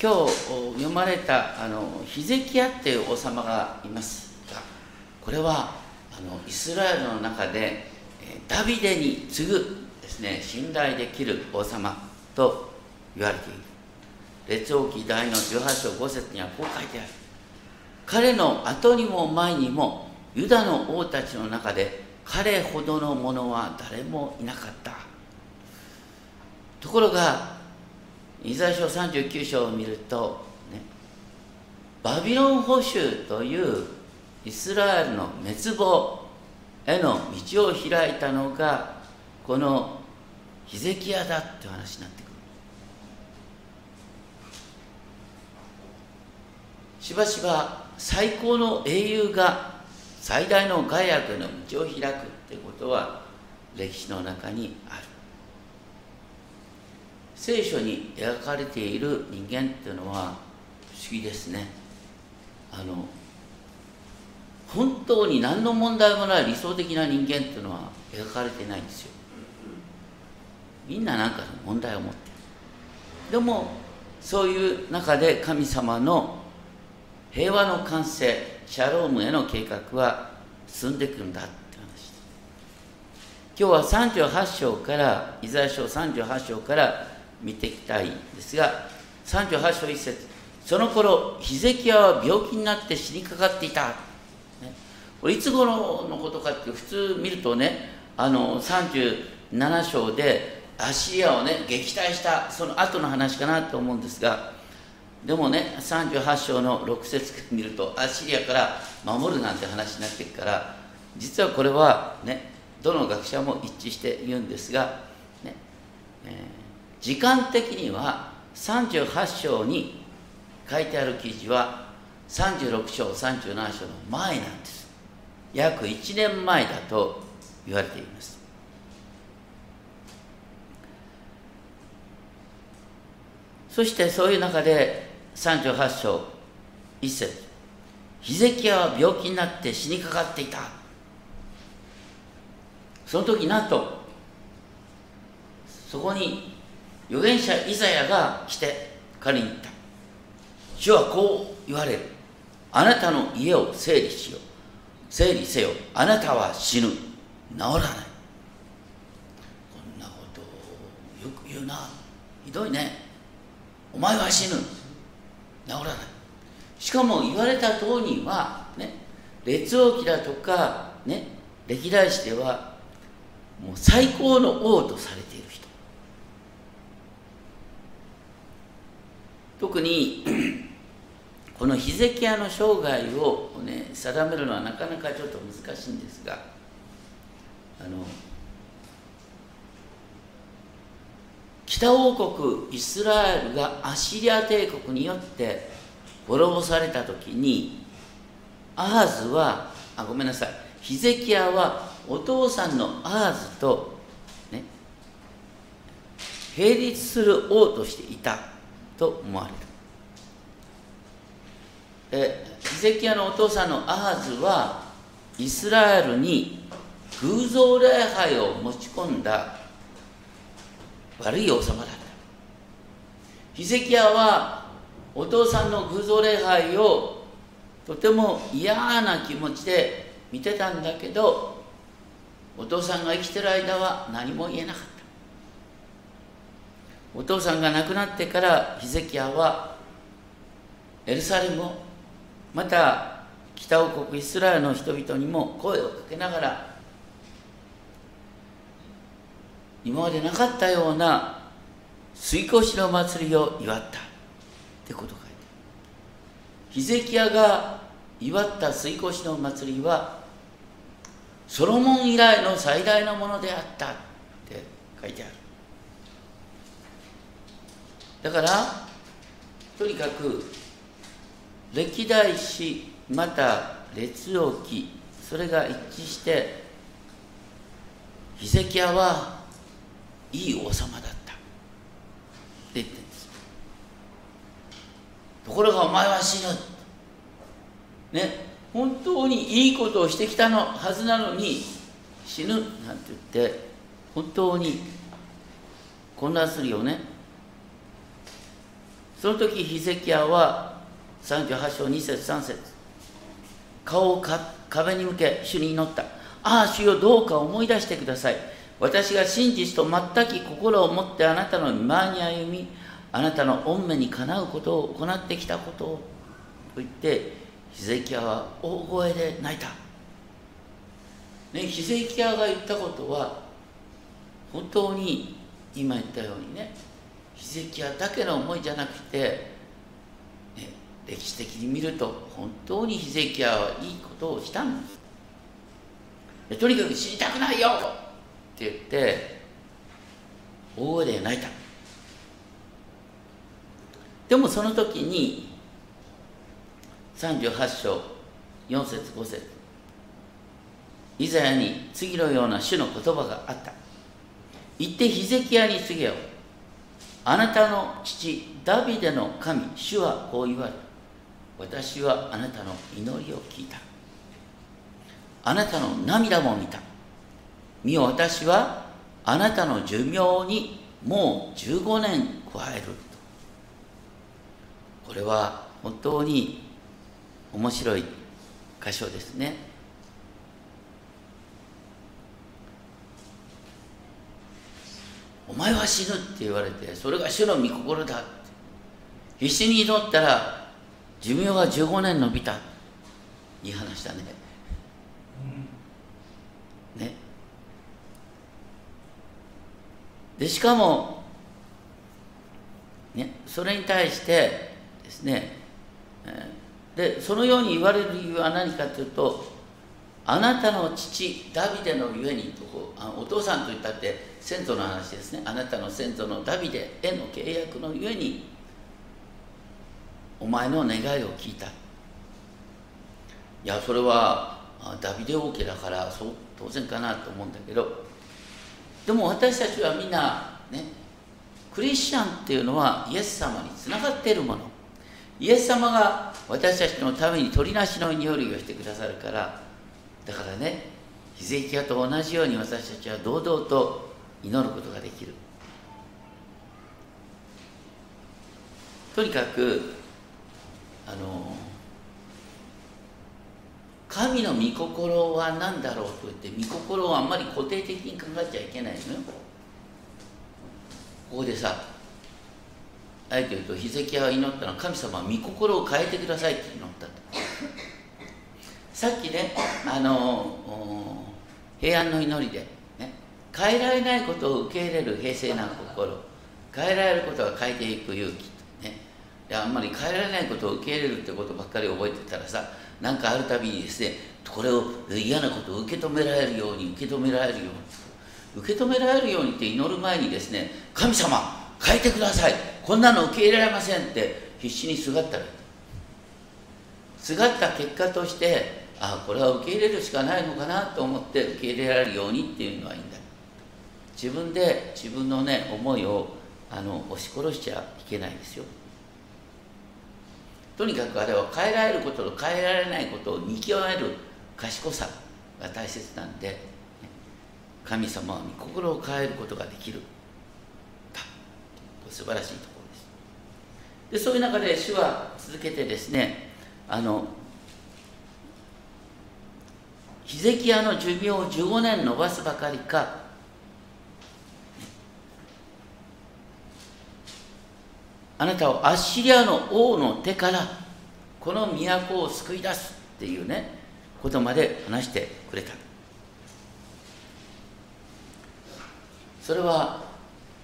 今日読まれたあのヒゼキヤっていう王様がいますがこれはあのイスラエルの中でダビデに次ぐですね信頼できる王様と言われている。列王記第の18章5節にはこう書いてある。彼の後にも前にもユダの王たちの中で彼ほどの者は誰もいなかった。ところがイザヤ書39章を見ると、ね、バビロン捕囚というイスラエルの滅亡への道を開いたのがこのヒゼキヤだって話になってくる。しばしば最高の英雄が最大の害悪の道を開くってことは歴史の中にある。聖書に描かれている人間っていうのは不思議ですね。あの本当に何の問題もない理想的な人間っていうのは描かれてないんですよ。みんな何か問題を持ってる。でもそういう中で神様の平和の完成シャロームへの計画は進んでくるんだって話。今日は38章からイザヤ書38章から見ていきたいんですが38章1節その頃ヒゼキヤは病気になって死にかかっていた、これいつ頃のことかって普通見るとねあの37章でアシリアをね撃退したその後の話かなと思うんですがでもね38章の6節見るとアシリアから守るなんて話になってるから実はこれはねどの学者も一致して言うんですが、ね。えー時間的には38章に書いてある記事は36章37章の前なんです。約1年前だと言われています。そしてそういう中で38章1節。ヒゼキヤは病気になって死にかかっていた。その時なんとそこに預言者イザヤが来て彼に言った。主はこう言われる。あなたの家を整理しよう。整理せよ。あなたは死ぬ。治らない。こんなことをよく言うな。ひどいね。お前は死ぬ。治らない。しかも言われた通りにはね列王記だとかね歴代史ではもう最高の王とされている人特に このヒゼキヤの生涯を、ね、定めるのはなかなかちょっと難しいんですがあの北王国イスラエルがアシリア帝国によって滅ぼされた時にアーズはあごめんなさいヒゼキヤはお父さんのアーズとね並立する王としていた。と思われる。えヒゼキヤのお父さんのアハズはイスラエルに偶像礼拝を持ち込んだ悪い王様だった。ヒゼキヤはお父さんの偶像礼拝をとても嫌な気持ちで見てたんだけどお父さんが生きてる間は何も言えなかった。お父さんが亡くなってからヒゼキヤはエルサレムまた北王国イスラエルの人々にも声をかけながら今までなかったような水越しの祭りを祝ったってこと書いてヒゼキヤが祝った水越しの祭りはソロモン以来の最大のものであったって書いてある。だからとにかく歴代史また列王記それが一致してヒゼキヤはいい王様だった。って言ってるんです。ところがお前は死ぬ。ね。本当にいいことをしてきたのはずなのに死ぬなんて言って本当に混乱するよね。その時ヒゼキヤは38章2節3節顔を壁に向け主に祈った。ああ主よどうか思い出してください。私が真実と全き心を持ってあなたの見舞いに歩みあなたの御目にかなうことを行ってきたことをと言ってヒゼキヤは大声で泣いた、ね、ヒゼキヤが言ったことは本当に今言ったようにねヒゼキヤだけの思いじゃなくて、ね、歴史的に見ると本当にヒゼキヤはいいことをしたんですとにかく死にたくないよって言って大声で泣いた。でもその時に38章4節5節イザヤに次のような主の言葉があった。言ってヒゼキヤに告げよ。あなたの父ダビデの神主はこう言われた。私はあなたの祈りを聞いた。あなたの涙も見た。見よ私はあなたの寿命にもう15年加える。これは本当に面白い箇所ですね。お前は死ぬって言われてそれが主の御心だって。必死に祈ったら寿命が15年延びたいい話だね、ね。でしかもねそれに対してですねでそのように言われる理由は何かというとあなたの父ダビデのゆえにとお父さんと言ったって先祖の話ですね。あなたの先祖のダビデへの契約のゆえにお前の願いを聞いた。いやそれはダビデ王家だからそう当然かなと思うんだけど。でも私たちはみんなねクリスチャンっていうのはイエス様につながっているもの。イエス様が私たちのために取りなしの祈りをしてくださるから。だからねヒゼキヤと同じように私たちは堂々と祈ることができる。とにかくあの神の御心は何だろうと言って御心をあんまり固定的に考えちゃいけないのよ。ここでさあえて言うとヒゼキヤが祈ったのは神様は御心を変えてくださいって祈ったとさっきねあの平安の祈りで、変えられないことを受け入れる平静な心。変えられることは変えていく勇気ね。であんまり変えられないことを受け入れるってことばっかり覚えてたらさ何かあるたびにですねこれを嫌なことを受け止められるように受け止められるように受け止められるようにって祈る前にですね神様変えてください。こんなの受け入れられませんって必死にすがったらすがった結果としてあこれは受け入れるしかないのかなと思って受け入れられるようにっていうのはいいんだ自分で自分のね思いをあの押し殺しちゃいけないですよ。とにかくあれは変えられることと変えられないことを見極める賢さが大切なんで神様は御心を変えることができる。素晴らしいところです。でそういう中で主は続けてですねあのヒゼキヤの寿命を15年延ばすばかりかあなたをアッシリアの王の手からこの都を救い出すっていうねことまで話してくれた。それは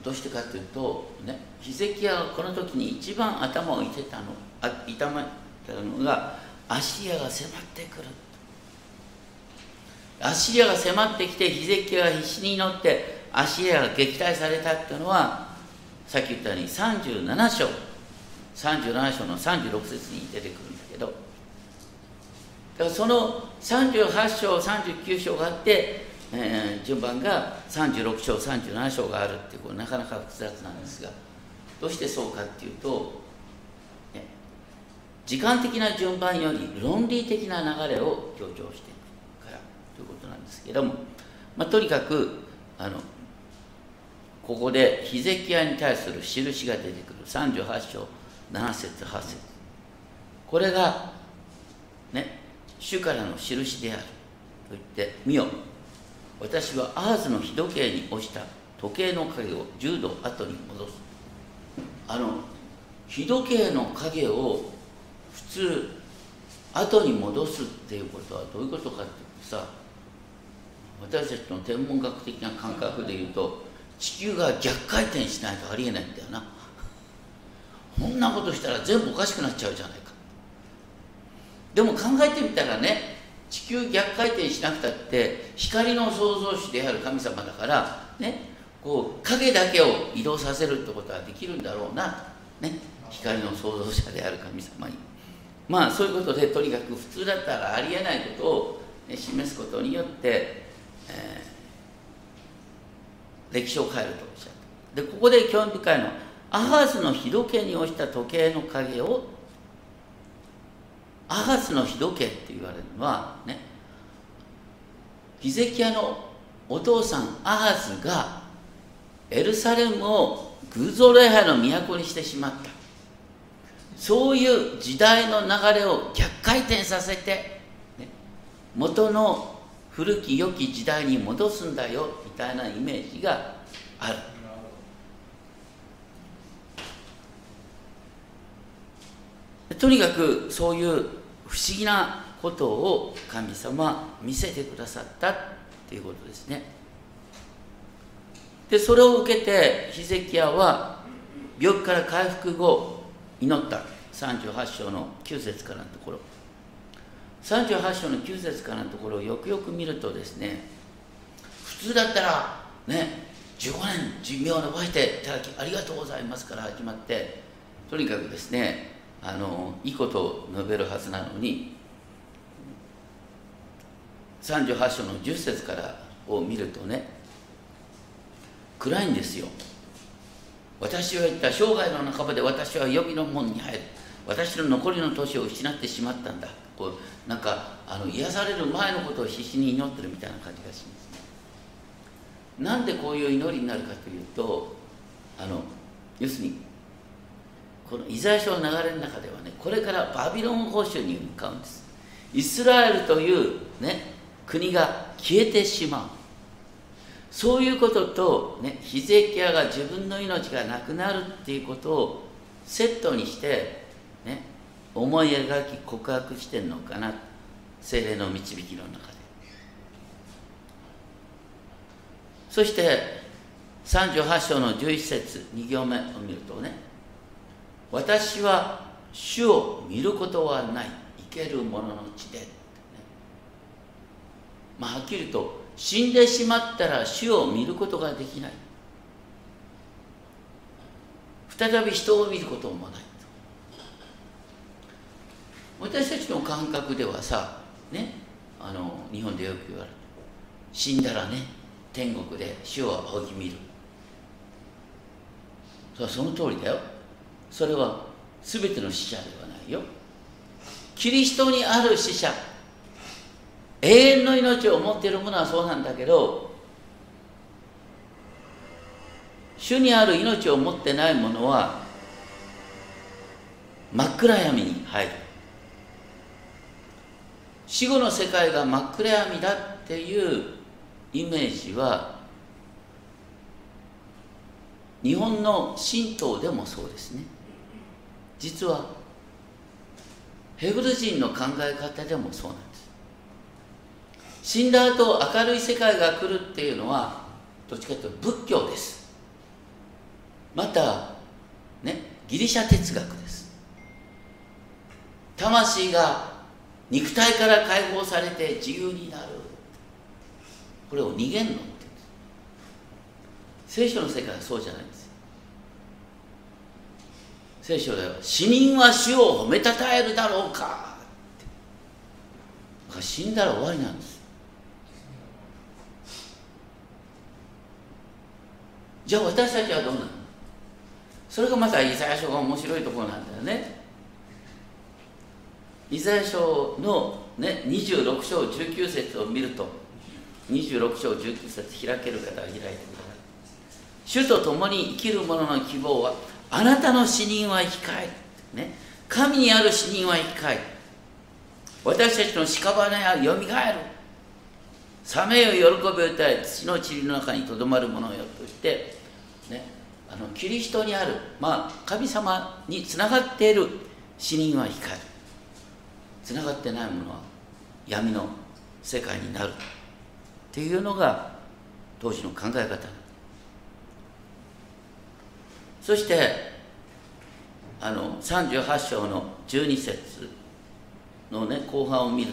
どうしてかというとねヒゼキヤがこの時に一番頭をいてたのあ痛またのがアッシリアが迫ってくる。アッシリアが迫ってきてヒゼキヤが必死に祈ってアッシリアが撃退されたっていうのはさっき言ったように37章。37章の36節に出てくるんだけど。だからその38章39章があって、えー、順番が36章37章があるっていうこうなかなか複雑なんですが。どうしてそうかっていうと、時間的な順番より論理的な流れを強調していくからということなんですけども、まあ、とにかくあのここでヒゼキヤに対する印が出てくる。38章7節8節。これがね主からの印であると言って見よ私はアーズの日時計に落ちた時計の影を10度後に戻す。あの日時計の影を普通後に戻すっていうことはどういうことかってさ私たちの天文学的な感覚で言うと地球が逆回転しないとありえないんだよな。こんなことしたら全部おかしくなっちゃうじゃないか。でも考えてみたらね地球逆回転しなくたって光の創造主である神様だからねこう影だけを移動させるってことはできるんだろうな、ね、光の創造者である神様に。まあそういうことでとにかく普通だったらありえないことを、ね、示すことによって、えー、歴史を変えるとおっしゃった。でここで興味深いのはアハスの日時計に落ちた時計の影をアハスの日時計って言われるのはねヒゼキヤのお父さんアハスがエルサレムを偶像礼拝の都にしてしまった。そういう時代の流れを逆回転させて、ね、元の古き良き時代に戻すんだよみたいなイメージがある。とにかくそういう不思議なことを神様見せてくださったっていうことですね。でそれを受けてヒゼキヤは病気から回復後祈った。38章の9節からのところ。38章の9節からのところをよくよく見るとですね普通だったらね15年寿命を伸ばしていただきありがとうございますから始まってとにかくですねあのいいことを述べるはずなのに38章の10節からを見るとね暗いんですよ。私は言った生涯の半ばで私は予備の門に入る。私の残りの年を失ってしまったんだ。こうなんかあの癒される前のことを必死に祈ってるみたいな感じがしますね。なんでこういう祈りになるかというとあの要するにこのイザヤ書の流れの中ではねこれからバビロン保守に向かうんです。イスラエルというね国が消えてしまう。そういうことと、ね、ヒゼキヤが自分の命がなくなるっていうことをセットにして、ね、思い描き告白してんのかな？精霊の導きの中で。そして38章の11節2行目を見るとね私は主を見ることはない。生ける者の地で、ね、まあはっきりと死んでしまったら主を見ることができない。再び人を見ることもない。私たちの感覚ではさねあの日本でよく言われる。死んだらね天国で主を仰ぎ見る。その通りだよ。それは全ての死者ではないよ。キリストにある死者。永遠の命を持っているものはそうなんだけど主にある命を持ってないものは真っ暗闇に入る。死後の世界が真っ暗闇だっていうイメージは日本の神道でもそうですね。実はヘブル人の考え方でもそうなんです。死んだ後明るい世界が来るっていうのはどっちかというと仏教です。またねギリシャ哲学です。魂が肉体から解放されて自由になる。これを逃げんのって聖書の世界はそうじゃないんです聖書では死人は死を褒めたたえるだろうか。って死んだら終わりなんですじゃあ私たちはどうなの？それがまたイザヤ書が面白いところなんだよね。イザヤ書の、ね、26章19節を見ると26章19節開ける方は開いてください。主と共に生きる者の希望はあなたの死人は生き返るね、神にある死人は生き返る私たちの屍はよみがえる。冷めよ喜びを歌え土の塵の中にとどまるものよと言って、ね、あのキリストにある、まあ、神様につながっている死人は光る。つながってないものは闇の世界になるっていうのが当時の考え方。そしてあの38章の12節のね後半を見る。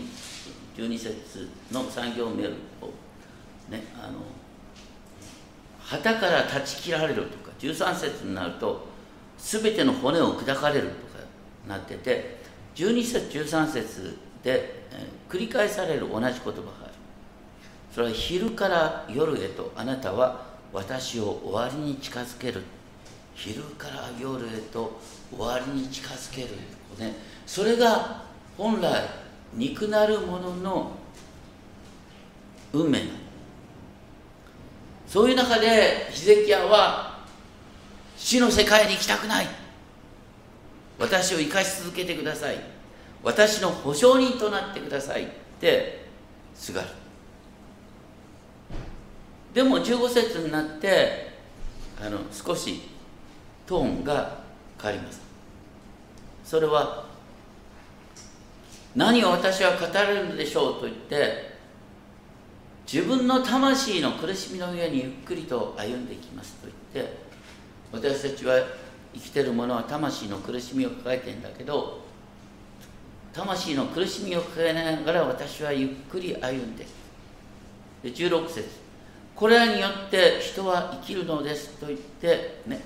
12節の産業を見るとねあの旗から断ち切られるとか13節になると全ての骨を砕かれるとかなってて12節13節で、繰り返される同じ言葉がある。それは昼から夜へとあなたは私を終わりに近づける。昼から夜へと終わりに近づける、ね、それが本来肉なるものの運命なの。そういう中でヒゼキヤは死の世界に行きたくない。私を生かし続けてください。私の保証人となってください。ってすがる。でも15節になってあの少しトーンが変わります。それは何を私は語れるのでしょうと言って自分の魂の苦しみの上にゆっくりと歩んでいきますと言って私たちは生きてる者は魂の苦しみを抱えてんだけど魂の苦しみを抱えながら私はゆっくり歩んでで16節。これらによって人は生きるのですと言ってね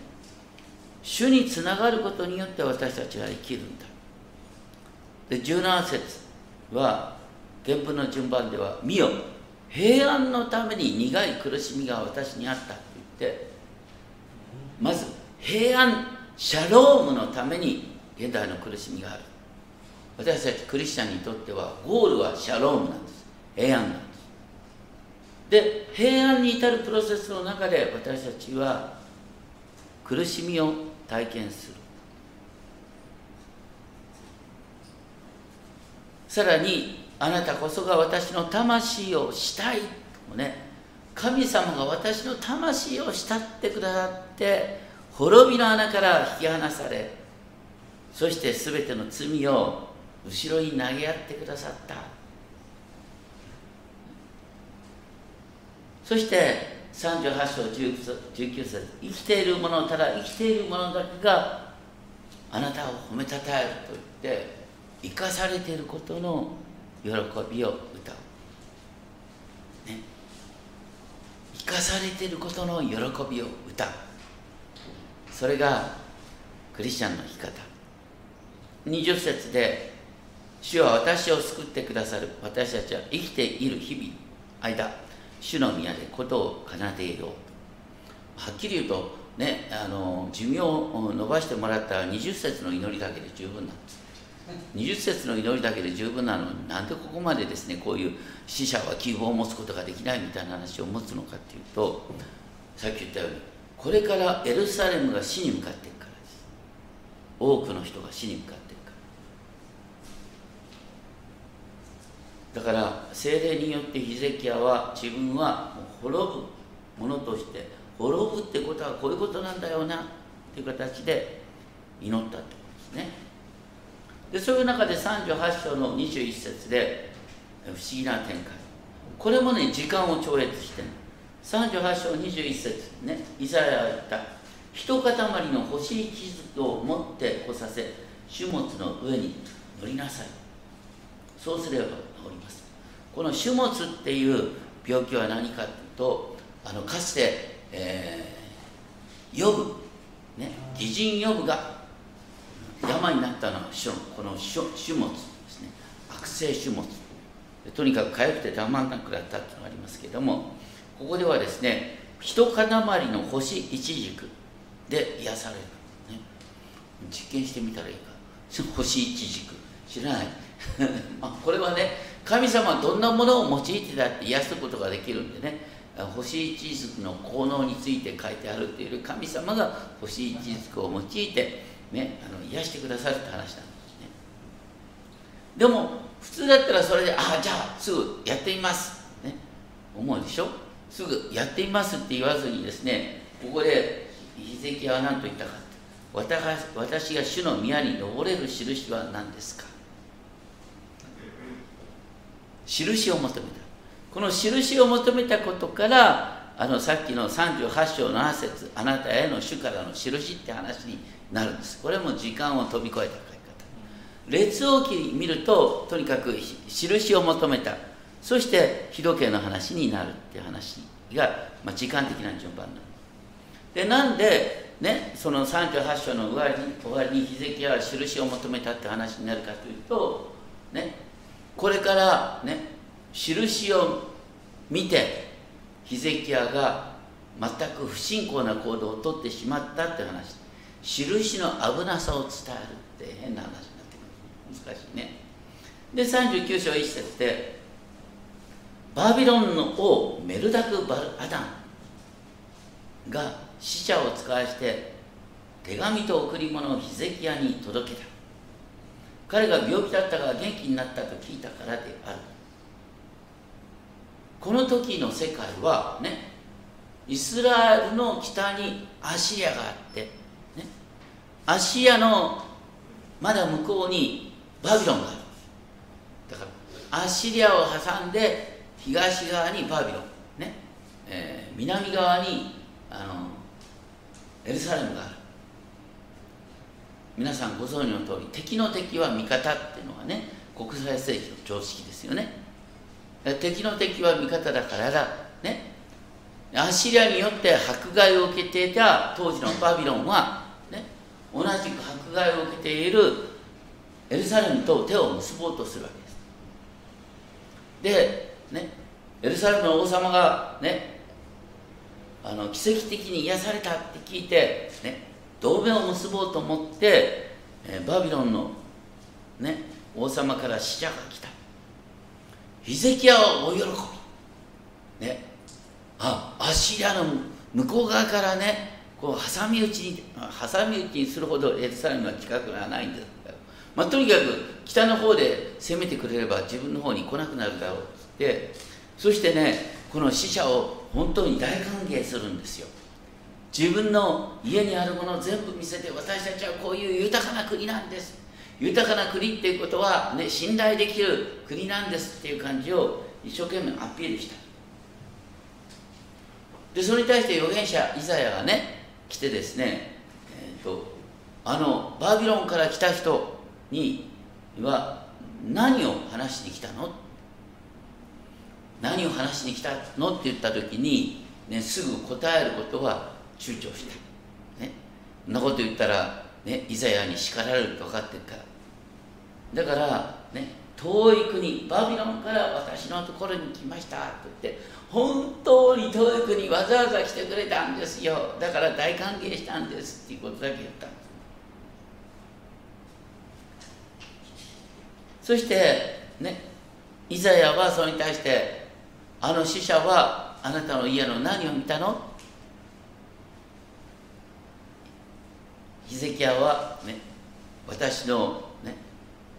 主につながることによって私たちは生きるんだ。で17節は原文の順番では「見よ。平安のために苦い苦しみが私にあった」と言ってまず平安シャロームのために現代の苦しみがある。私たちクリスチャンにとってはゴールはシャロームなんです。平安なんです。で平安に至るプロセスの中で私たちは苦しみを体験する。さらにあなたこそが私の魂をしたいとね神様が私の魂を慕ってくださって滅びの穴から引き離されそして全ての罪を後ろに投げやってくださった。そして38章19節生きている者ただ生きている者だけがあなたを褒めたたえると言って生かされていることの喜びを歌う、ね、生かされていることの喜びを歌う。それがクリスチャンの生き方。20節で「主は私を救ってくださる。私たちは生きている日々間主の宮でことを奏でよう」はっきり言うとねあの寿命を伸ばしてもらった20節の祈りだけで十分なんです。20節の祈りだけで十分なのになんでここまでですねこういう死者は希望を持つことができないみたいな話を持つのかっていうとさっき言ったようにこれからエルサレムが死に向かっていくからです。多くの人が死に向かっていくから。だから精霊によってヒゼキヤは自分はもう滅ぶものとして滅ぶってことはこういうことなんだよなっていう形で祈ったってことですね。でそういう中で38章の21節で不思議な展開。これもね時間を超越してる38章21節ね。イザヤは言った。一塊の星地図を持って来させ種物の上に乗りなさい。そうすれば治ります。この種物っていう病気は何かというとあのかつて、えー、ヨブ、ね、義人ヨブが病になったのはこの種物ですね。悪性種物。とにかく痒くてたまんなくなったっていうのがありますけれどもここではですね一塊の星一軸で癒される、ね、実験してみたらいいか。星一軸。知らない。あこれはね神様はどんなものを用いてだって癒すことができるんでね。星一軸の効能について書いてあるっていう神様が星一軸を用いてね、あの癒してくださるって話なんですね。でも普通だったらそれでああじゃあすぐやってみます。ね。思うでしょ？すぐやってみますって言わずにですねここでヒゼキヤは何と言ったか。私が主の宮に登れる印は何ですか。印を求めた。この印を求めたことからあのさっきの38章7節あなたへの主からの印って話になるんです。これも時間を飛び越えた書き方。列王記見るととにかく印を求めた。そして日時計の話になるっていう話が、まあ、時間的な順番なんですでなんでねその38章の終わりに終わりにヒゼキヤは印を求めたって話になるかというとねこれからね印を見てヒゼキヤが全く不信仰な行動をとってしまったって話。印の危なさを伝えるって変な話になってくる。難しいね。で39章1節でバビロンの王メルダク・バルアダンが死者を使わして手紙と贈り物をヒゼキヤに届けた。彼が病気だったが元気になったと聞いたからである。この時の世界はねイスラエルの北にアシリアがあって、ね、アシリアのまだ向こうにバビロンがある。だからアシリアを挟んで東側にバビロン、ね。えー、南側にあのエルサレムがある。皆さんご存知の通り敵の敵は味方っていうのはね国際政治の常識ですよね。敵の敵は味方だからだ。ね。アシリアによって迫害を受けていた当時のバビロンは、ね、同じく迫害を受けているエルサレムと手を結ぼうとするわけです。で、ね、エルサレムの王様がねあの奇跡的に癒されたって聞いて、ね、同盟を結ぼうと思って、え、バビロンの、ね、王様から使者が来た。ヒゼキヤは大喜び、ね、あアッシリアの向こう側からねこう挟み撃ちに挟み撃ちにするほどエルサレムは近くはないんですまあ、とにかく北の方で攻めてくれれば自分の方に来なくなるだろう。ってそしてねこの死者を本当に大歓迎するんですよ。自分の家にあるものを全部見せて私たちはこういう豊かな国なんです。豊かな国っていうことは、ね、信頼できる国なんですっていう感じを一生懸命アピールした。でそれに対して預言者イザヤがね来てですね、えーと、あのバビロンから来た人には何を話しに来たの何を話しに来たの？って言った時に、ね、すぐ答えることは躊躇した、ね、そんなこと言ったら、ね、イザヤに叱られると分かってるから。だからね遠い国バビロンから私のところに来ましたと言って本当に遠い国わざわざ来てくれたんですよ。だから大歓迎したんですっていうことだけ言ったそしてねイザヤはそれに対してあの死者はあなたの家の何を見たの？ヒゼキヤは、ね、私の、ね、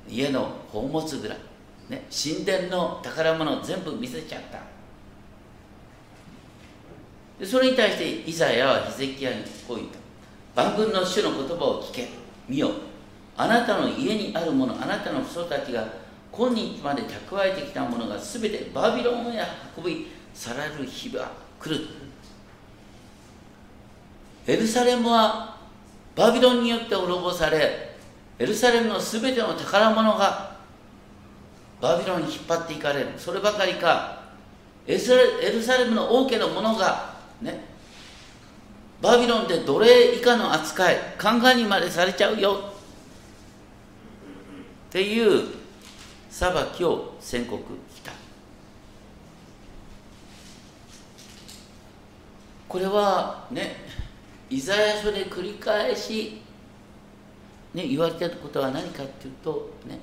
家の宝物蔵、ね、神殿の宝物を全部見せちゃった。でそれに対してイザヤはヒゼキヤにこう言った万軍の主の言葉を聞け見よ。あなたの家にあるものあなたの人たちが今日まで蓄えてきたものが全てバビロンへ運び去られる日が来る。エルサレムはバビロンによって滅ぼされエルサレムの全ての宝物がバビロンに引っ張っていかれる。そればかりかエルサレムの王家の者がねバビロンで奴隷以下の扱い考えにまでされちゃうよ。っていう裁きを宣告した。これはねイザヤ書で繰り返し、ね、言われてることは何かっていうとね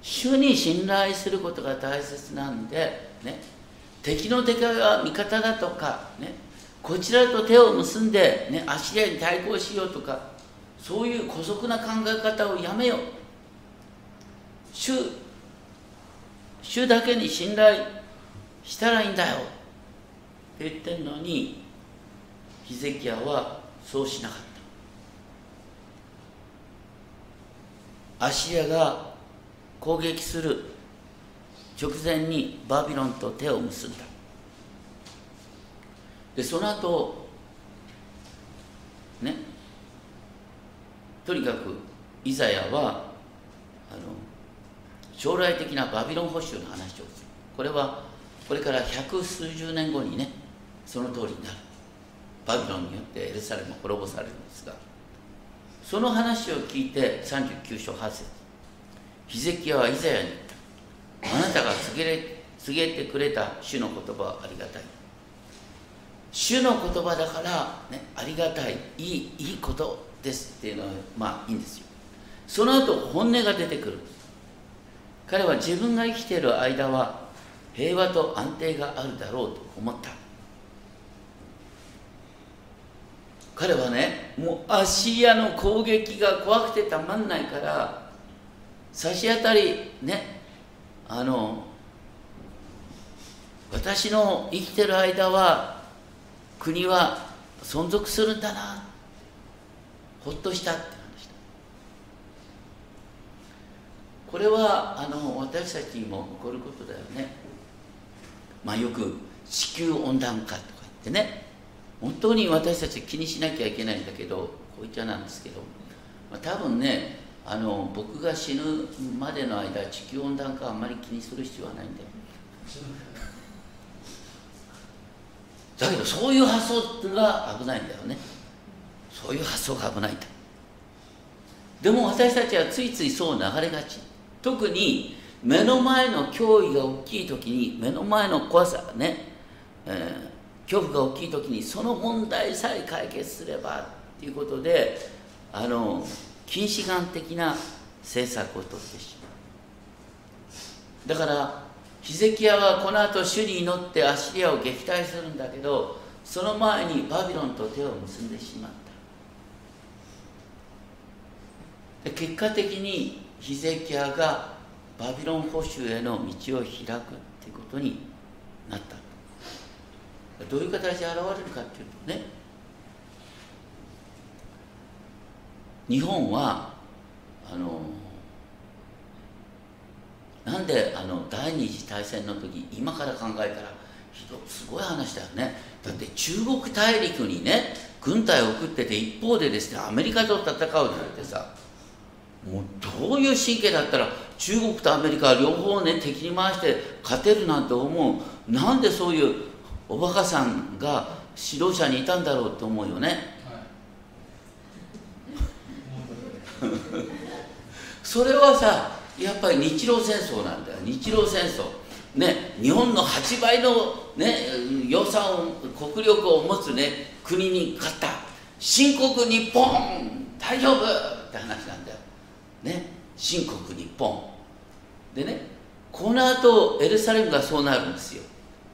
主に信頼することが大切なんで、ね、敵の敵が味方だとか、ね、こちらと手を結んで、ね、アシリアに対抗しようとかそういう姑息な考え方をやめよう。主主だけに信頼したらいいんだよ。って言ってるのにヒゼキヤはそうしなかった。アシリアが攻撃する直前にバビロンと手を結んだ。でその後ねとにかくイザヤはあの将来的なバビロン保守の話をする。これはこれから百数十年後にねその通りになる。バビロンによってエルサレム滅ぼされるんですがその話を聞いて39章8節。ヒゼキヤはイザヤに言った。あなたが告げ告げてくれた主の言葉はありがたい。主の言葉だから、ね、ありがたい。いいいいことですっていうのはまあいいんですよ。その後本音が出てくるんです。彼は自分が生きている間は平和と安定があるだろうと思った。彼はねもうアシリアの攻撃が怖くてたまんないから差し当たりねあの私の生きてる間は国は存続するんだなほっとしたって話だこれはあの私たちにも起こることだよね。まあよく地球温暖化とか言ってね。本当に私たち気にしなきゃいけないんだけどこういっちゃなんですけど、まあ、多分ねあの僕が死ぬまでの間地球温暖化はあんまり気にする必要はないんだよ。だけどそういう発想が危ないんだよね。そういう発想が危ないんだでも私たちはついついそう流れがち。特に目の前の脅威が大きい時に目の前の怖さね、えー、恐怖が大きい時にその問題さえ解決すればっていうことであの近視眼的な政策をとってしまう。だからヒゼキヤはこの後主に祈ってアシリアを撃退するんだけどその前にバビロンと手を結んでしまった。結果的にヒゼキヤがバビロン保守への道を開くっていうことになった。どういう形で現れるかっていうとね。日本はあのなんであの第二次大戦の時今から考えたらすごい話だよね。だって中国大陸にね軍隊を送ってて一方でですねアメリカと戦うなんてさもうどういう神経だったら中国とアメリカ両方ね敵に回して勝てるなんて思う。なんでそういうおバカさんが指導者にいたんだろうと思うよね。それはさやっぱり日露戦争なんだよ。日露戦争。ね日本の8倍の、ね、予算国力を持つ、ね、国に勝った。新国日本大丈夫って話なんだよね新国日本。でねこの後エルサレムがそうなるんですよ、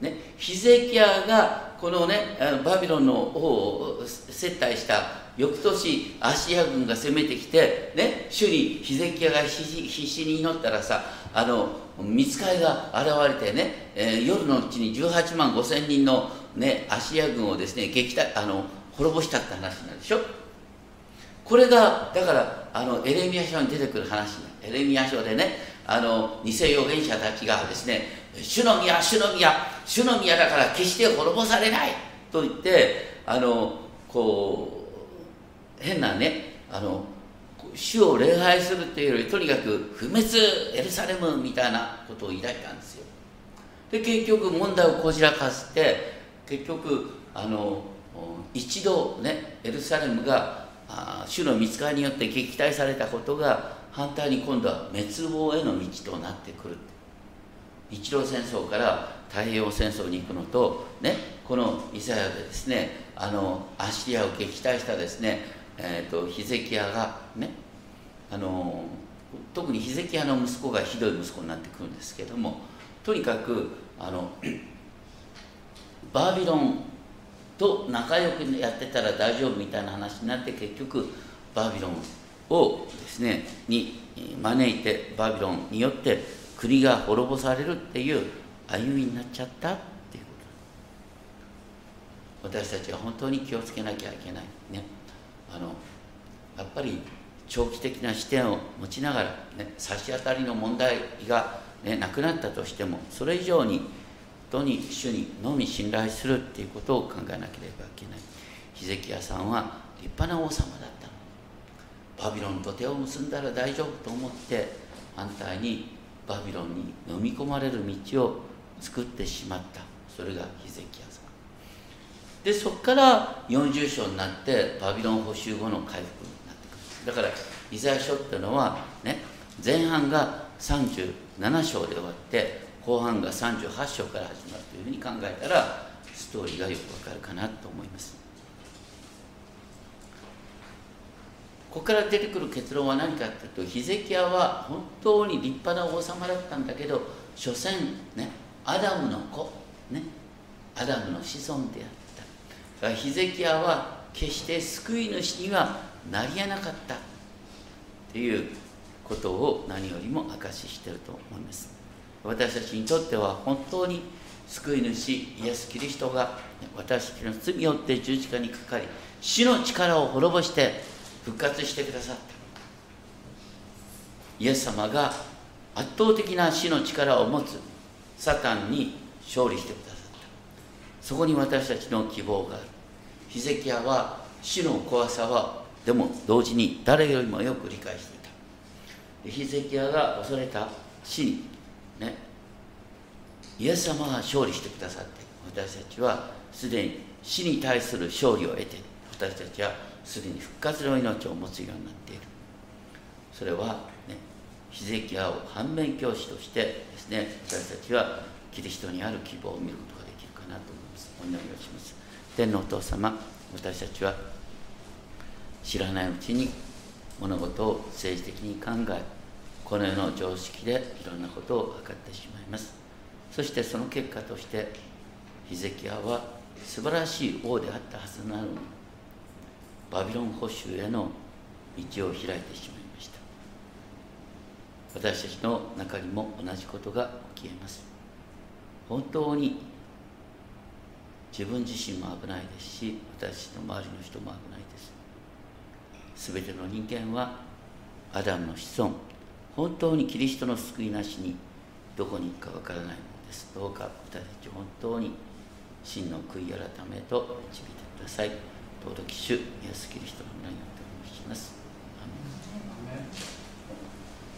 ね、ヒゼキヤがこのねバビロンの王を接待した翌年アシア軍が攻めてきてね主にヒゼキヤが必死に祈ったらさあの見つかりが現れてね、えー、夜のうちに18万5千人の、ね、アシア軍をですね撃退あの滅ぼしたって話なんでしょ？これがだからあのエレミア書に出てくる話エレミア書でねあの偽預言者たちがですね主の宮主の宮主の宮だから決して滅ぼされないと言ってあのこう変なねあの主を礼拝するっていうよりとにかく不滅エルサレムみたいなことを抱いたんですよ。で結局問題をこじらかせて結局あの一度ねエルサレムがあ主の見つかりによって撃退されたことが反対に今度は滅亡への道となってくる。日露戦争から太平洋戦争に行くのとねこのイザヤでですねあのアシリアを撃退したですねえーと、ヒゼキヤがねあの特にヒゼキヤの息子がひどい息子になってくるんですけどもとにかくあのバービロンと仲良くやってたら大丈夫みたいな話になって結局バビロンをですねに招いてバビロンによって国が滅ぼされるっていう歩みになっちゃったっていうこと。私たちは本当に気をつけなきゃいけないね。あのやっぱり長期的な視点を持ちながら、ね、差し当たりの問題が、ね、なくなったとしてもそれ以上に当に主にのみ信頼するっていうことを考えなければいけない。ヒゼキヤさんは立派な王様だったの。バビロンと手を結んだら大丈夫と思って反対にバビロンに飲み込まれる道を作ってしまった。それがヒゼキヤさん。でそこから40章になってバビロン補修後の回復になってくる。だからイザヤ書っていうのはね前半が37章で終わって後半が38章から始まるというふうに考えたらストーリーがよくわかるかなと思います。ここから出てくる結論は何かというとヒゼキヤは本当に立派な王様だったんだけど所詮ねアダムの子ねアダムの子孫であった。ヒゼキヤは決して救い主にはなり得なかったということを何よりも証ししてると思います。私たちにとっては本当に救い主イエス・キリストが私たちの罪によって十字架にかかり死の力を滅ぼして復活してくださった。イエス様が圧倒的な死の力を持つサタンに勝利してくださった。そこに私たちの希望がある。ヒゼキヤは死の怖さはでも同時に誰よりもよく理解していた。ヒゼキヤが恐れた死にね。イエス様が勝利してくださって私たちはすでに死に対する勝利を得て私たちはすでに復活の命を持つようになっている。それはねヒゼキヤを反面教師としてですね私たちはキリストにある希望を見ることができるかなと思います。お祈りをします。天皇お父様私たちは知らないうちに物事を政治的に考えこの世の常識でいろんなことを図ってしまいます。そしてその結果としてヒゼキヤは素晴らしい王であったはずなのにバビロン保守への道を開いてしまいました。私たちの中にも同じことが起きえます。本当に自分自身も危ないですし私の周りの人も危ないです。全ての人間はアダムの子孫本当にキリストの救いなしにどこに行くかわからないのです。どうか私たち本当に真の悔い改めと導いてください。尊き主イエスキリストの名によってお願いします。